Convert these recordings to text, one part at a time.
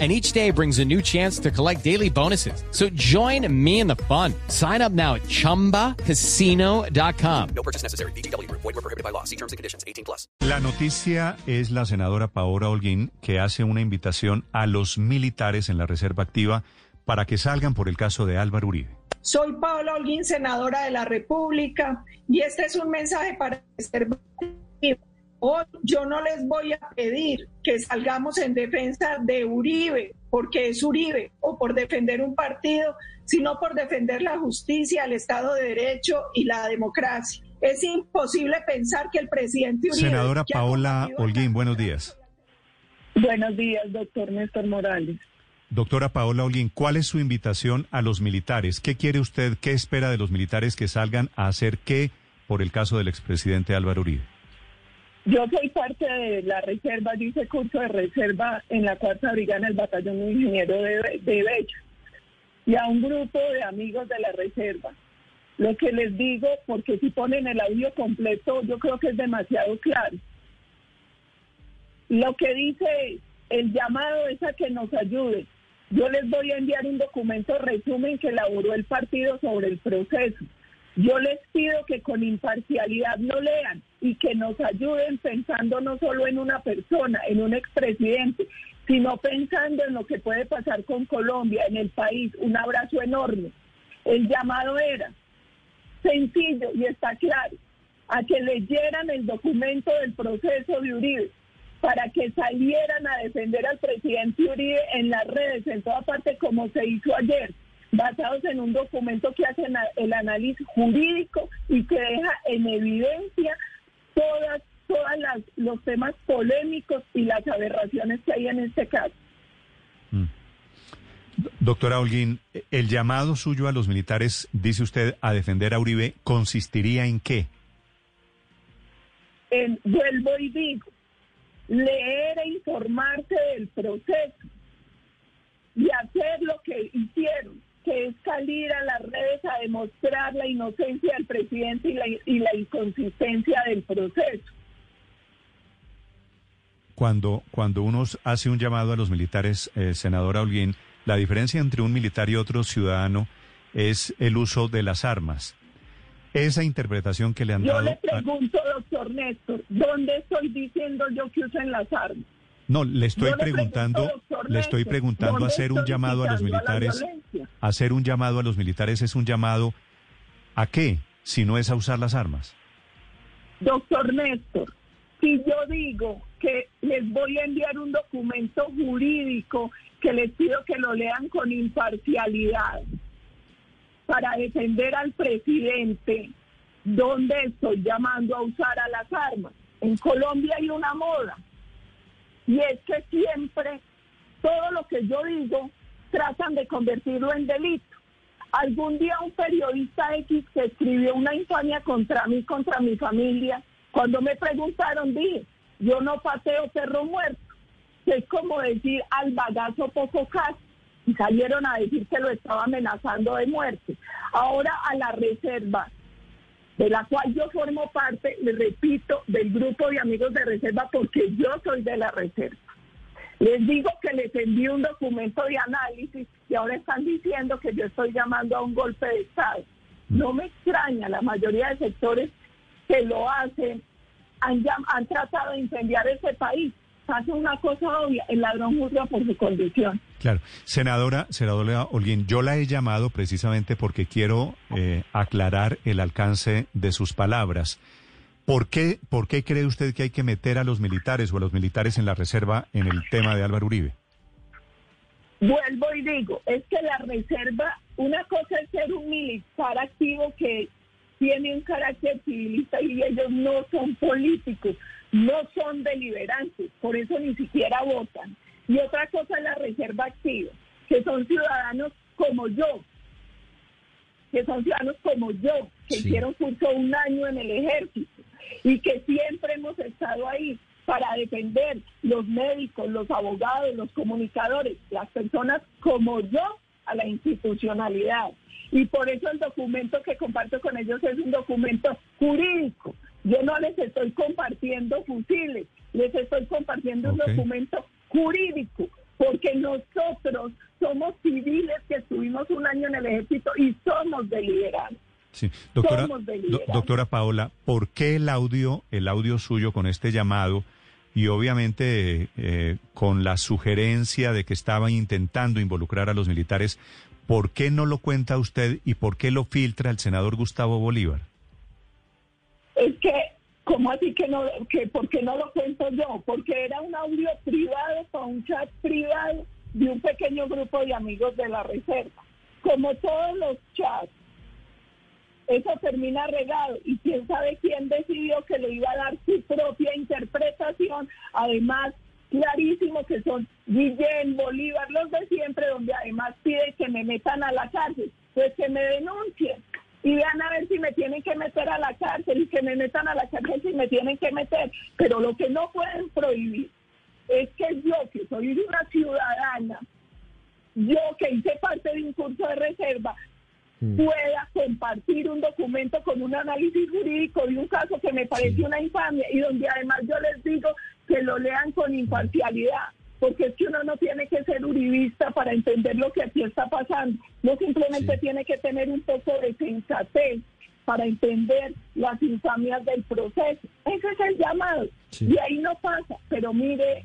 And each day brings a new chance to collect daily bonuses. So join me in the fun. Sign up now at chumbacasino.com. No purchase necessary. BGW. Void were prohibited by law. See terms and conditions. 18 plus. La noticia es la senadora Paola Holguín que hace una invitación a los militares en la Reserva Activa para que salgan por el caso de Álvaro Uribe. Soy Paola Holguín, senadora de la República, y este es un mensaje para la Reserva Activa. Hoy yo no les voy a pedir que salgamos en defensa de Uribe, porque es Uribe, o por defender un partido, sino por defender la justicia, el Estado de Derecho y la democracia. Es imposible pensar que el presidente Uribe... Senadora Paola Holguín, buenos días. Buenos días, doctor Néstor Morales. Doctora Paola Holguín, ¿cuál es su invitación a los militares? ¿Qué quiere usted, qué espera de los militares que salgan a hacer qué por el caso del expresidente Álvaro Uribe? Yo soy parte de la reserva, dice curso de reserva en la Cuarta Brigada en el Batallón de Ingeniero de, de Bello. Y a un grupo de amigos de la reserva. Lo que les digo, porque si ponen el audio completo, yo creo que es demasiado claro. Lo que dice el llamado es a que nos ayude. Yo les voy a enviar un documento resumen que elaboró el partido sobre el proceso. Yo les pido que con imparcialidad lo lean y que nos ayuden pensando no solo en una persona, en un expresidente, sino pensando en lo que puede pasar con Colombia, en el país. Un abrazo enorme. El llamado era sencillo y está claro, a que leyeran el documento del proceso de Uribe, para que salieran a defender al presidente Uribe en las redes, en toda parte, como se hizo ayer, basados en un documento que hace el análisis jurídico y que deja en evidencia todas todas las, los temas polémicos y las aberraciones que hay en este caso. Doctora Holguín, el llamado suyo a los militares, dice usted, a defender a Uribe, ¿consistiría en qué? En- vuelvo y digo, leer e informarse del proceso y hacer lo que hicieron, que es salir a las redes a demostrar la inocencia del presidente y la, y la inconsistencia del proceso. Cuando, cuando uno hace un llamado a los militares, eh, senadora Holguín, la diferencia entre un militar y otro ciudadano es el uso de las armas. Esa interpretación que le han Yo dado... le a- pregunto, doctor Néstor, ¿dónde estoy diciendo yo que usen las armas? No, le estoy preguntando, le estoy preguntando ¿dónde hacer un llamado a los a militares. violencia? Hacer un llamado a los militares es un llamado a qué, si no es a usar las armas. Doctor Néstor, si yo digo que les voy a enviar un documento jurídico que les pido que lo lean con imparcialidad para defender al presidente, ¿dónde estoy llamando a usar a las armas? En Colombia hay una moda y es que siempre todo lo que yo digo tratan de convertirlo en delito. Algún día un periodista X que escribió una infamia contra mí, contra mi familia, cuando me preguntaron, dije, yo no pateo perro muerto, es como decir al bagazo poco caso, y salieron a decir que lo estaba amenazando de muerte. Ahora a la reserva, de la cual yo formo parte, le repito, del grupo de amigos de reserva, porque yo soy de la reserva. Les digo que les envío un documento de análisis y ahora están diciendo que yo estoy llamando a un golpe de Estado. No me extraña, la mayoría de sectores que lo hacen han, han tratado de incendiar ese país. Hace una cosa obvia, el ladrón juzga por su condición. Claro. Senadora, senadora Holguín, yo la he llamado precisamente porque quiero eh, aclarar el alcance de sus palabras. ¿Por qué, ¿Por qué cree usted que hay que meter a los militares o a los militares en la reserva en el tema de Álvaro Uribe? Vuelvo y digo, es que la reserva, una cosa es ser un militar activo que tiene un carácter civilista y ellos no son políticos, no son deliberantes, por eso ni siquiera votan. Y otra cosa es la reserva activa, que son ciudadanos como yo, que son ciudadanos como yo, que Sí. hicieron curso un año en el ejército. y que siempre hemos estado ahí para defender los médicos, los abogados, los comunicadores, las personas como yo a la institucionalidad. Y por eso el documento que comparto con ellos es un documento jurídico. Yo no les estoy compartiendo fusiles, les estoy compartiendo un documento jurídico, porque nosotros somos civiles que estuvimos un año en el ejército y somos deliberantes. Sí. Doctora, Somos do- deliberantes. doctora Paola, ¿por qué el audio, el audio suyo con este llamado y obviamente eh, con la sugerencia de que estaba intentando involucrar a los militares, ¿por qué no lo cuenta usted y por qué lo filtra el senador Gustavo Bolívar? Es que, ¿cómo así que no, que por qué no lo cuento yo? Porque era un audio privado para un chat privado de un pequeño grupo de amigos de la reserva. Como todos los chats, eso termina regado y quién sabe quién decidió que le iba a dar su propia interpretación, además clarísimo que son Guillén, Bolívar, los de siempre, donde además pide que me metan a la cárcel, pues que me denuncien y vean a ver si me tienen que meter a la cárcel y que me metan a la cárcel si me tienen que meter, pero lo que no pueden prohibir es que yo, que soy una ciudadana, yo que hice parte de un curso de reserva, pueda compartir un documento con un análisis jurídico de un caso que me parece una infamia y donde además yo les digo que lo lean con imparcialidad, porque es que uno no tiene que ser uribista para entender lo que aquí está pasando, no simplemente Sí. tiene que tener un poco de sensatez para entender las infamias del proceso. Ese es el llamado. Sí. Y ahí no pasa. Pero mire,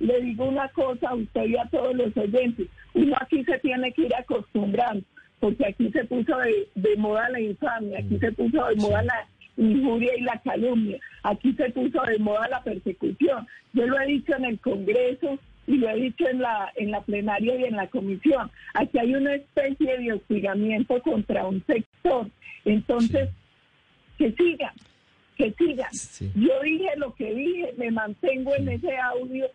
le digo una cosa a usted y a todos los oyentes. Uno aquí se tiene que ir acostumbrando, porque aquí se puso de, de moda la infamia, aquí se puso de moda la injuria y la calumnia, aquí se puso de moda la persecución. Yo lo he dicho en el Congreso y lo he dicho en la, en la plenaria y en la comisión. Aquí hay una especie de hostigamiento contra un sector. Entonces, que sigan, que sigan. Sí. Yo dije lo que dije, me mantengo en ese audio,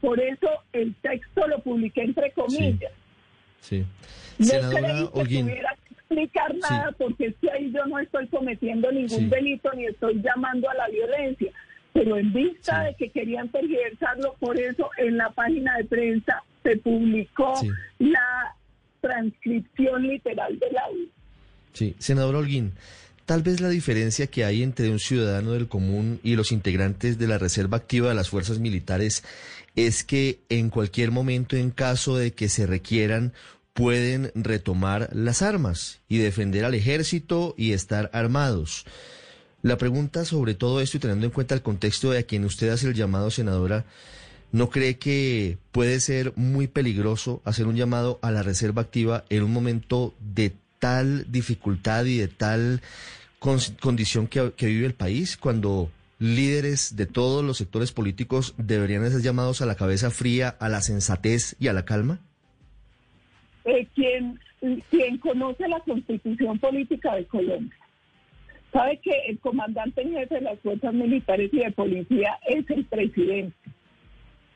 por eso el texto lo publiqué entre comillas. Sí. No Senadora creí que Holguín, tuviera explicar nada porque es que ahí yo no estoy cometiendo ningún Sí. delito ni estoy llamando a la violencia. Pero en vista Sí. de que querían tergiversarlo, por eso en la página de prensa se publicó la transcripción literal del audio. Sí, senador Holguín, tal vez la diferencia que hay entre un ciudadano del común y los integrantes de la Reserva Activa de las Fuerzas Militares es que en cualquier momento, en caso de que se requieran, pueden retomar las armas y defender al ejército y estar armados. La pregunta sobre todo esto y teniendo en cuenta el contexto de a quien usted hace el llamado, senadora, ¿no cree que puede ser muy peligroso hacer un llamado a la reserva activa en un momento de tal dificultad y de tal con- condición que, que vive el país cuando líderes de todos los sectores políticos deberían ser llamados a la cabeza fría, a la sensatez y a la calma? Eh, quien, quien conoce la constitución política de Colombia sabe que el comandante en jefe de las fuerzas militares y de policía es el presidente.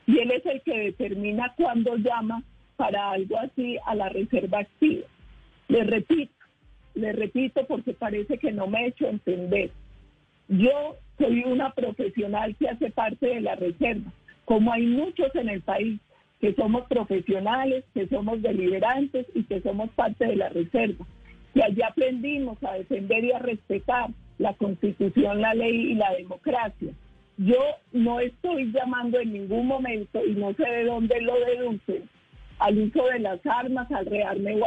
Y él es el que determina cuándo llama para algo así a la reserva activa. Le repito, le repito porque parece que no me he hecho entender. Yo soy una profesional que hace parte de la reserva, como hay muchos en el país que somos profesionales, que somos deliberantes y que somos parte de la reserva. Y allí aprendimos a defender y a respetar la constitución, la ley y la democracia. Yo no estoy llamando en ningún momento, y no sé de dónde lo deducen, al uso de las armas, al rearme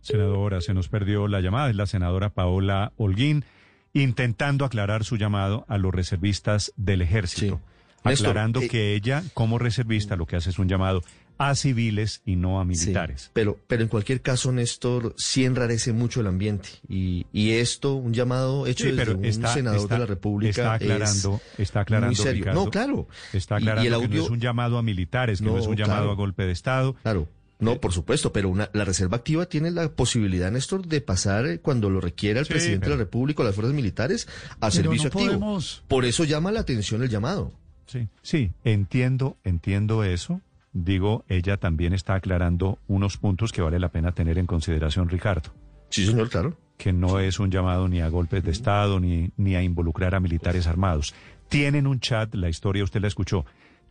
Senadora, se nos perdió la llamada. Es la senadora Paola Holguín intentando aclarar su llamado a los reservistas del ejército. Sí. Néstor, aclarando eh, que ella, como reservista, lo que hace es un llamado a civiles y no a Sí, militares. pero, pero en cualquier caso, Néstor, sí enrarece mucho el ambiente. Y, y esto, un llamado hecho Sí, desde pero un senador está- de la República. está aclarando, es está aclarando, muy serio. Ricardo, no, claro. Está aclarando y el que no audio- es un llamado a militares, que no, No, es un llamado claro. a golpe de Estado. Claro. No, por supuesto, pero una, la Reserva Activa tiene la posibilidad, Néstor, de pasar eh, cuando lo requiera el Sí, presidente de la República o las fuerzas militares a servicio no activo. podemos- Por eso llama la atención el llamado. Sí, sí, entiendo, entiendo eso. Digo, ella también está aclarando unos puntos que vale la pena tener en consideración, Ricardo. Sí, señor, claro. que no es un llamado ni a golpes de Estado ni, ni a involucrar a militares armados. Tienen un chat, la historia usted la escuchó,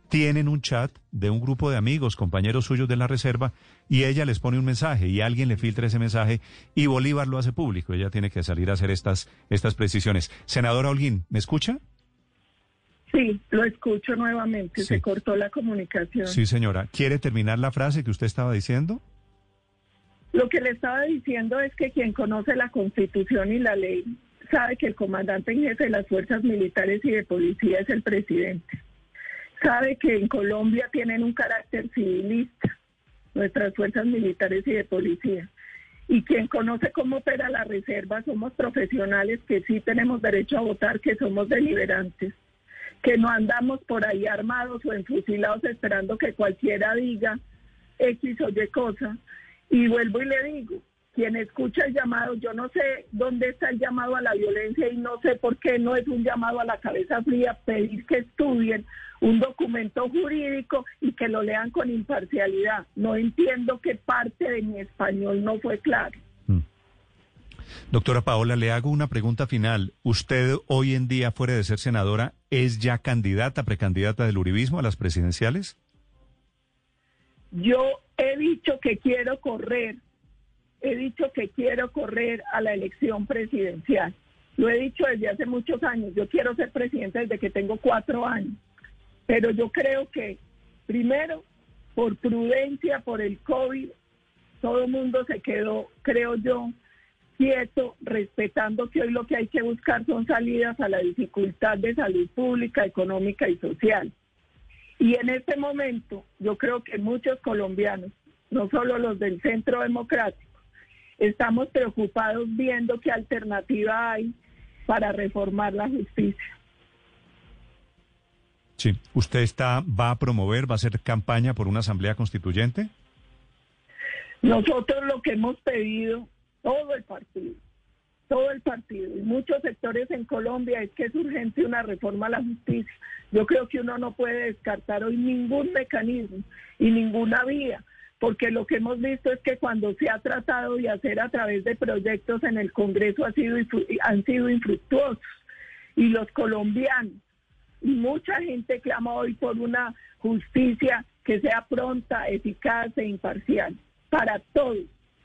tienen un chat de un grupo de amigos, compañeros suyos de la reserva, y ella les pone un mensaje y alguien le filtra ese mensaje y Bolívar lo hace público. Ella tiene que salir a hacer estas, estas precisiones. Senadora Holguín, ¿me escucha? Sí, lo escucho nuevamente. Se cortó la comunicación. Sí, señora. ¿Quiere terminar la frase que usted estaba diciendo? Lo que le estaba diciendo es que quien conoce la Constitución y la ley sabe que el comandante en jefe de las fuerzas militares y de policía es el presidente sabe que en Colombia tienen un carácter civilista, nuestras fuerzas militares y de policía. Y quien conoce cómo opera la reserva somos profesionales que sí tenemos derecho a votar, que somos deliberantes, que no andamos por ahí armados o enfusilados esperando que cualquiera diga X o Y cosa. Y vuelvo y le digo, quien escucha el llamado, yo no sé dónde está el llamado a la violencia y no sé por qué no es un llamado a la cabeza fría pedir que estudien un documento jurídico y que lo lean con imparcialidad. No entiendo qué parte de mi español no fue claro. Doctora Paola, le hago una pregunta final. ¿Usted hoy en día, fuera de ser senadora, es ya candidata, precandidata del Uribismo a las presidenciales? Yo he dicho que quiero correr he dicho que quiero correr a la elección presidencial. Lo he dicho desde hace muchos años. Yo quiero ser presidente desde que tengo cuatro años. Pero yo creo que, primero, por prudencia, por el COVID, todo el mundo se quedó, creo yo, quieto, respetando que hoy lo que hay que buscar son salidas a la dificultad de salud pública, económica y social. Y en este momento, yo creo que muchos colombianos, no solo los del Centro Democrático, estamos preocupados viendo qué alternativa hay para reformar la justicia. Sí, ¿usted está va a promover, va a hacer campaña por una asamblea constituyente? Nosotros lo que hemos pedido, todo el partido, todo el partido y muchos sectores en Colombia es que es urgente una reforma a la justicia. Yo creo que uno no puede descartar hoy ningún mecanismo y ninguna vía porque lo que hemos visto es que cuando se ha tratado de hacer a través de proyectos en el Congreso ha sido, han sido infructuosos. Y los colombianos, y mucha gente clama hoy por una justicia que sea pronta, eficaz e imparcial para todos,